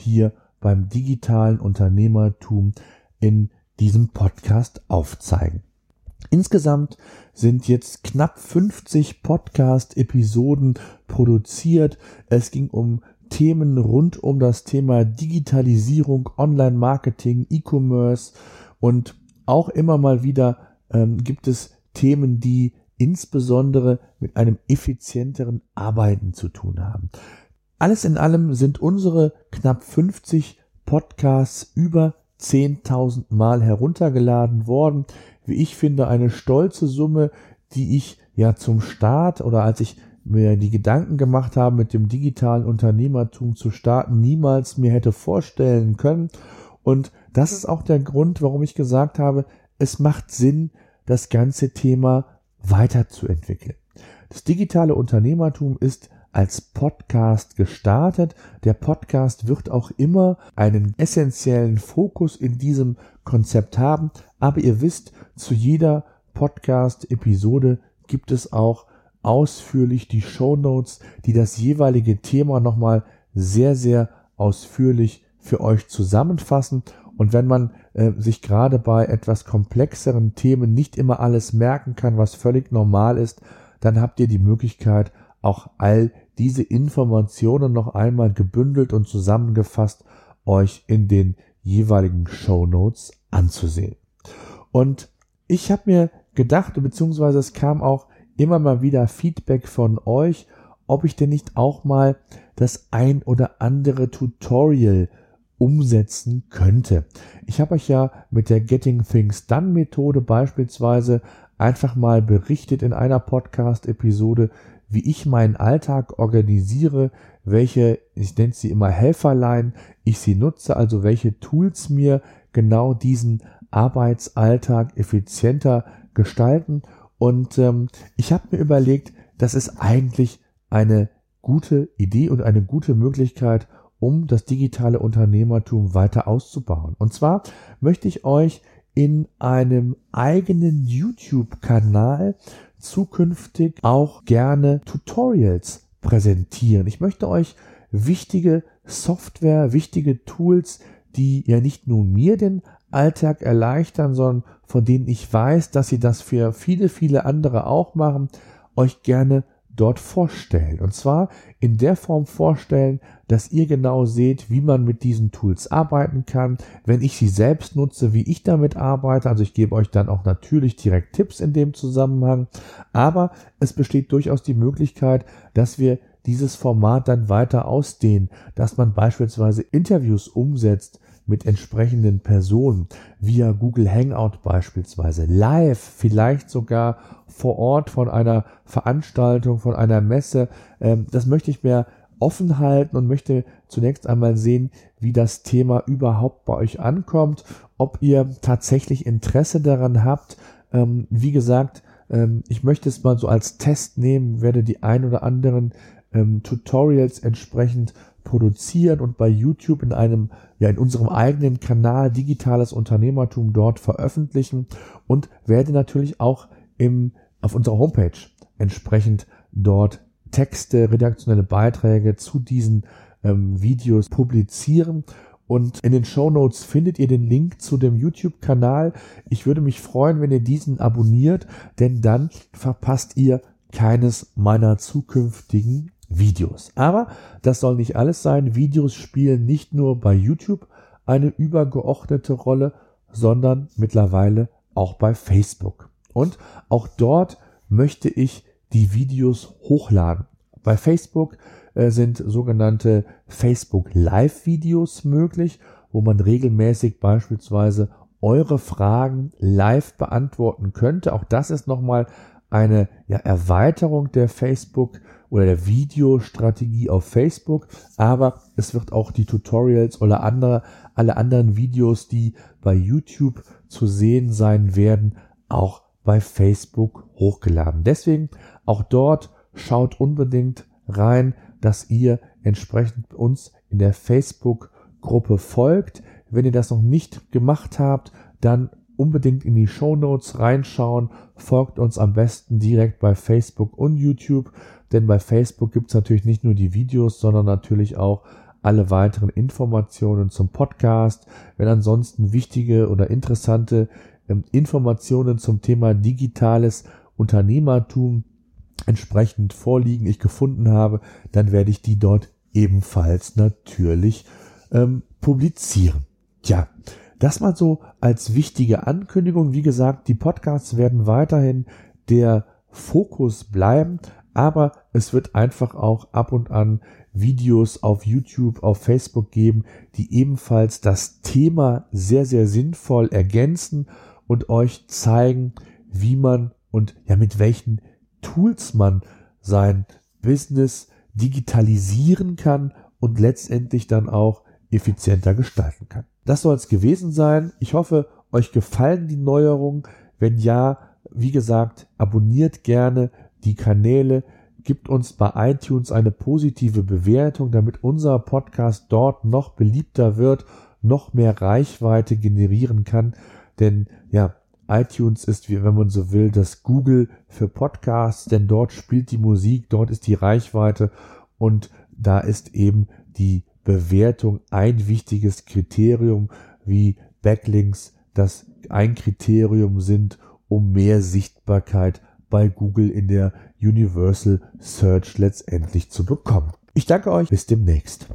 hier beim digitalen Unternehmertum in diesem Podcast aufzeigen. Insgesamt sind jetzt knapp 50 Podcast-Episoden produziert. Es ging um Themen rund um das Thema Digitalisierung, Online-Marketing, E-Commerce und auch immer mal wieder ähm, gibt es Themen, die insbesondere mit einem effizienteren Arbeiten zu tun haben. Alles in allem sind unsere knapp 50 Podcasts über 10.000 Mal heruntergeladen worden. Wie ich finde, eine stolze Summe, die ich ja zum Start oder als ich mir die Gedanken gemacht habe, mit dem digitalen Unternehmertum zu starten, niemals mir hätte vorstellen können. Und das ist auch der Grund, warum ich gesagt habe, es macht Sinn, das ganze Thema weiterzuentwickeln. Das digitale Unternehmertum ist als Podcast gestartet. Der Podcast wird auch immer einen essentiellen Fokus in diesem Konzept haben. Aber ihr wisst, zu jeder Podcast-Episode gibt es auch ausführlich die Show Notes, die das jeweilige Thema nochmal sehr, sehr ausführlich für euch zusammenfassen. Und wenn man äh, sich gerade bei etwas komplexeren Themen nicht immer alles merken kann, was völlig normal ist, dann habt ihr die Möglichkeit, auch all diese Informationen noch einmal gebündelt und zusammengefasst euch in den jeweiligen Show Notes anzusehen. Und ich habe mir gedacht, beziehungsweise es kam auch immer mal wieder Feedback von euch, ob ich denn nicht auch mal das ein oder andere Tutorial umsetzen könnte. Ich habe euch ja mit der Getting Things Done Methode beispielsweise einfach mal berichtet in einer Podcast-Episode, wie ich meinen Alltag organisiere, welche, ich nenne sie immer Helferlein, ich sie nutze, also welche Tools mir genau diesen Arbeitsalltag effizienter gestalten. Und ähm, ich habe mir überlegt, das ist eigentlich eine gute Idee und eine gute Möglichkeit, um das digitale Unternehmertum weiter auszubauen. Und zwar möchte ich euch in einem eigenen YouTube-Kanal zukünftig auch gerne Tutorials präsentieren. Ich möchte euch wichtige Software, wichtige Tools, die ja nicht nur mir den Alltag erleichtern, sondern von denen ich weiß, dass sie das für viele, viele andere auch machen, euch gerne dort vorstellen. Und zwar in der Form vorstellen, dass ihr genau seht, wie man mit diesen Tools arbeiten kann. Wenn ich sie selbst nutze, wie ich damit arbeite. Also ich gebe euch dann auch natürlich direkt Tipps in dem Zusammenhang. Aber es besteht durchaus die Möglichkeit, dass wir dieses Format dann weiter ausdehnen, dass man beispielsweise Interviews umsetzt, mit entsprechenden Personen, via Google Hangout beispielsweise, live, vielleicht sogar vor Ort von einer Veranstaltung, von einer Messe. Ähm, das möchte ich mir offen halten und möchte zunächst einmal sehen, wie das Thema überhaupt bei euch ankommt, ob ihr tatsächlich Interesse daran habt. Ähm, wie gesagt, ähm, ich möchte es mal so als Test nehmen, werde die ein oder anderen Tutorials entsprechend produzieren und bei YouTube in einem, ja, in unserem eigenen Kanal Digitales Unternehmertum dort veröffentlichen und werde natürlich auch im, auf unserer Homepage entsprechend dort Texte, redaktionelle Beiträge zu diesen ähm, Videos publizieren. Und in den Show Notes findet ihr den Link zu dem YouTube-Kanal. Ich würde mich freuen, wenn ihr diesen abonniert, denn dann verpasst ihr keines meiner zukünftigen Videos. Aber das soll nicht alles sein. Videos spielen nicht nur bei YouTube eine übergeordnete Rolle, sondern mittlerweile auch bei Facebook. Und auch dort möchte ich die Videos hochladen. Bei Facebook äh, sind sogenannte Facebook Live Videos möglich, wo man regelmäßig beispielsweise eure Fragen live beantworten könnte. Auch das ist nochmal eine ja, Erweiterung der Facebook oder der Videostrategie auf Facebook, aber es wird auch die Tutorials oder andere, alle anderen Videos, die bei YouTube zu sehen sein werden, auch bei Facebook hochgeladen. Deswegen auch dort schaut unbedingt rein, dass ihr entsprechend uns in der Facebook-Gruppe folgt. Wenn ihr das noch nicht gemacht habt, dann unbedingt in die Show Notes reinschauen. Folgt uns am besten direkt bei Facebook und YouTube, denn bei Facebook gibt es natürlich nicht nur die Videos, sondern natürlich auch alle weiteren Informationen zum Podcast. Wenn ansonsten wichtige oder interessante ähm, Informationen zum Thema digitales Unternehmertum entsprechend vorliegen, ich gefunden habe, dann werde ich die dort ebenfalls natürlich ähm, publizieren. Tja, das mal so als wichtige Ankündigung. Wie gesagt, die Podcasts werden weiterhin der Fokus bleiben, aber es wird einfach auch ab und an Videos auf YouTube, auf Facebook geben, die ebenfalls das Thema sehr, sehr sinnvoll ergänzen und euch zeigen, wie man und ja mit welchen Tools man sein Business digitalisieren kann und letztendlich dann auch effizienter gestalten kann. Das soll es gewesen sein. Ich hoffe, euch gefallen die Neuerungen. Wenn ja, wie gesagt, abonniert gerne die Kanäle, gibt uns bei iTunes eine positive Bewertung, damit unser Podcast dort noch beliebter wird, noch mehr Reichweite generieren kann. Denn ja, iTunes ist, wie wenn man so will, das Google für Podcasts, denn dort spielt die Musik, dort ist die Reichweite und da ist eben die Bewertung ein wichtiges Kriterium, wie Backlinks das ein Kriterium sind, um mehr Sichtbarkeit bei Google in der Universal Search letztendlich zu bekommen. Ich danke euch, bis demnächst.